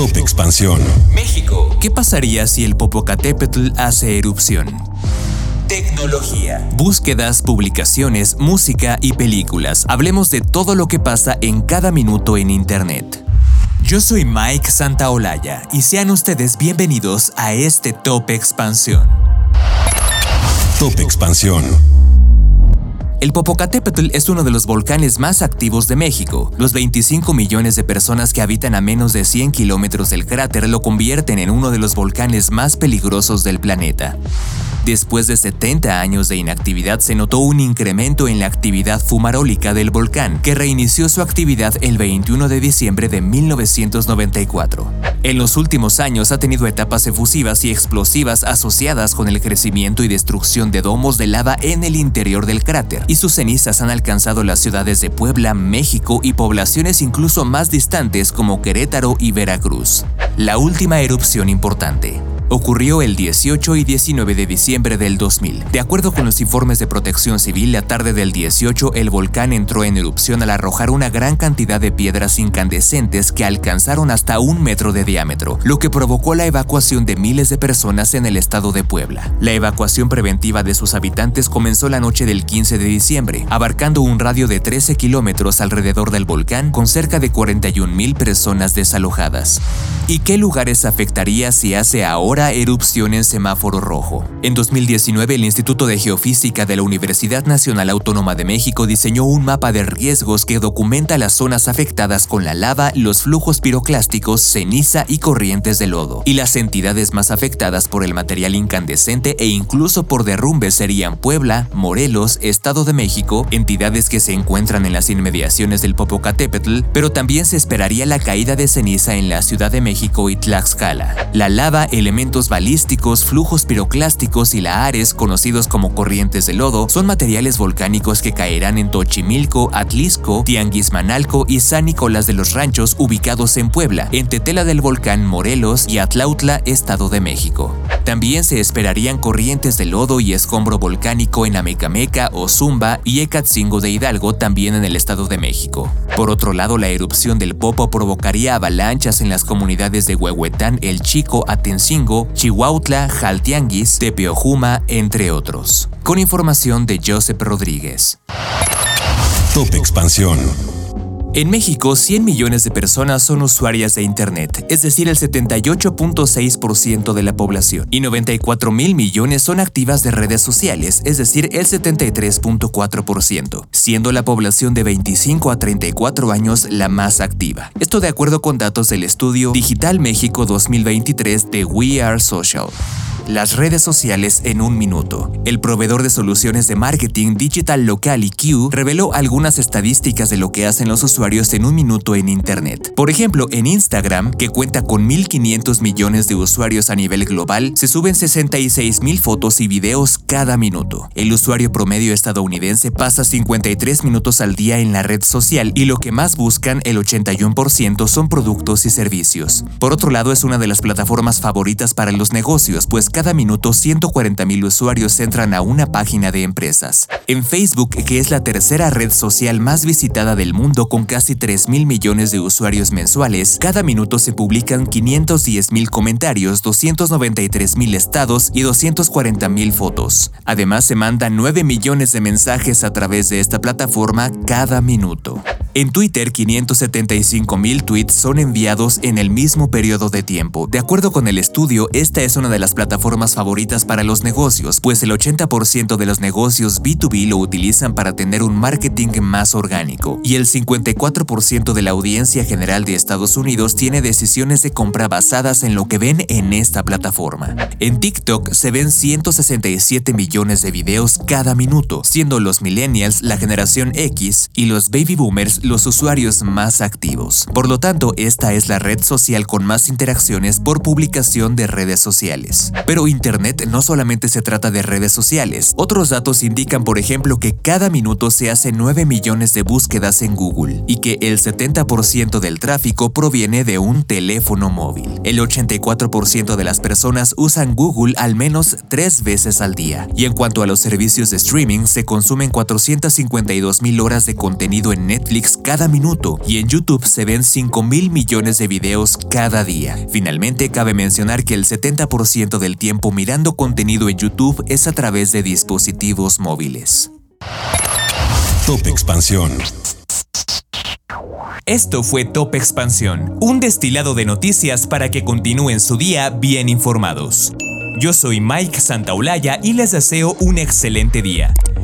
Top Expansión. México. ¿Qué pasaría si el Popocatépetl hace erupción? Tecnología. Búsquedas, publicaciones, música y películas. Hablemos de todo lo que pasa en cada minuto en Internet. Yo soy Mike Santaolalla y sean ustedes bienvenidos a este Top Expansión. Top Expansión. El Popocatépetl es uno de los volcanes más activos de México. Los 25 millones de personas que habitan a menos de 100 kilómetros del cráter lo convierten en uno de los volcanes más peligrosos del planeta. Después de 70 años de inactividad se notó un incremento en la actividad fumarólica del volcán, que reinició su actividad el 21 de diciembre de 1994. En los últimos años ha tenido etapas efusivas y explosivas asociadas con el crecimiento y destrucción de domos de lava en el interior del cráter, y sus cenizas han alcanzado las ciudades de Puebla, México y poblaciones incluso más distantes como Querétaro y Veracruz. La última erupción importante, ocurrió el 18 y 19 de diciembre del 2000. De acuerdo con los informes de protección civil, la tarde del 18 el volcán entró en erupción al arrojar una gran cantidad de piedras incandescentes que alcanzaron hasta un metro de diámetro, lo que provocó la evacuación de miles de personas en el estado de Puebla. La evacuación preventiva de sus habitantes comenzó la noche del 15 de diciembre, abarcando un radio de 13 kilómetros alrededor del volcán con cerca de 41 mil personas desalojadas. ¿Y qué lugares afectaría si hace ahora erupción en semáforo rojo. En 2019, el Instituto de Geofísica de la Universidad Nacional Autónoma de México diseñó un mapa de riesgos que documenta las zonas afectadas con la lava, los flujos piroclásticos, ceniza y corrientes de lodo. Y las entidades más afectadas por el material incandescente e incluso por derrumbes serían Puebla, Morelos, Estado de México, entidades que se encuentran en las inmediaciones del Popocatépetl, pero también se esperaría la caída de ceniza en la Ciudad de México y Tlaxcala. La lava, elemento balísticos, flujos piroclásticos y lahares, conocidos como corrientes de lodo, son materiales volcánicos que caerán en Tochimilco, Atlisco, Tianguismanalco y San Nicolás de los Ranchos ubicados en Puebla, en Tetela del Volcán Morelos y Atlautla, Estado de México. También se esperarían corrientes de lodo y escombro volcánico en Amecameca, Ozumba y Ecatzingo de Hidalgo, también en el Estado de México. Por otro lado, la erupción del Popo provocaría avalanchas en las comunidades de Huehuetán, El Chico, Atencingo, Chihuahua, Jaltianguis, Tepeojuma, entre otros. Con información de Joseph Rodríguez. Top Expansión. En México, 100 millones de personas son usuarias de Internet, es decir, el 78.6% de la población, y 94 mil millones son activas de redes sociales, es decir, el 73.4%, siendo la población de 25 a 34 años la más activa. Esto de acuerdo con datos del estudio Digital México 2023 de We Are Social. Las redes sociales en un minuto. El proveedor de soluciones de marketing Digital Local IQ reveló algunas estadísticas de lo que hacen los usuarios en un minuto en Internet. Por ejemplo, en Instagram, que cuenta con 1.500 millones de usuarios a nivel global, se suben 66.000 fotos y videos cada minuto. El usuario promedio estadounidense pasa 53 minutos al día en la red social y lo que más buscan, el 81%, son productos y servicios. Por otro lado, es una de las plataformas favoritas para los negocios, pues cada minuto 140.000 usuarios entran a una página de empresas. En Facebook, que es la tercera red social más visitada del mundo con casi 3.000 millones de usuarios mensuales, cada minuto se publican 510.000 comentarios, 293.000 estados y 240.000 fotos. Además, se mandan 9 millones de mensajes a través de esta plataforma cada minuto. En Twitter, 575.000 tweets son enviados en el mismo periodo de tiempo. De acuerdo con el estudio, esta es una de las plataformas formas favoritas para los negocios, pues el 80% de los negocios B2B lo utilizan para tener un marketing más orgánico, y el 54% de la audiencia general de Estados Unidos tiene decisiones de compra basadas en lo que ven en esta plataforma. En TikTok se ven 167 millones de videos cada minuto, siendo los millennials la generación X y los baby boomers los usuarios más activos. Por lo tanto, esta es la red social con más interacciones por publicación de redes sociales. Pero Internet no solamente se trata de redes sociales. Otros datos indican, por ejemplo, que cada minuto se hacen 9 millones de búsquedas en Google y que el 70% del tráfico proviene de un teléfono móvil. El 84% de las personas usan Google al menos tres veces al día. Y en cuanto a los servicios de streaming, se consumen 452 mil horas de contenido en Netflix cada minuto y en YouTube se ven 5 mil millones de videos cada día. Finalmente, cabe mencionar que el 70% del tiempo mirando contenido en YouTube es a través de dispositivos móviles. Top Expansión. Esto fue Top Expansión, un destilado de noticias para que continúen su día bien informados. Yo soy Mike Santaolalla y les deseo un excelente día.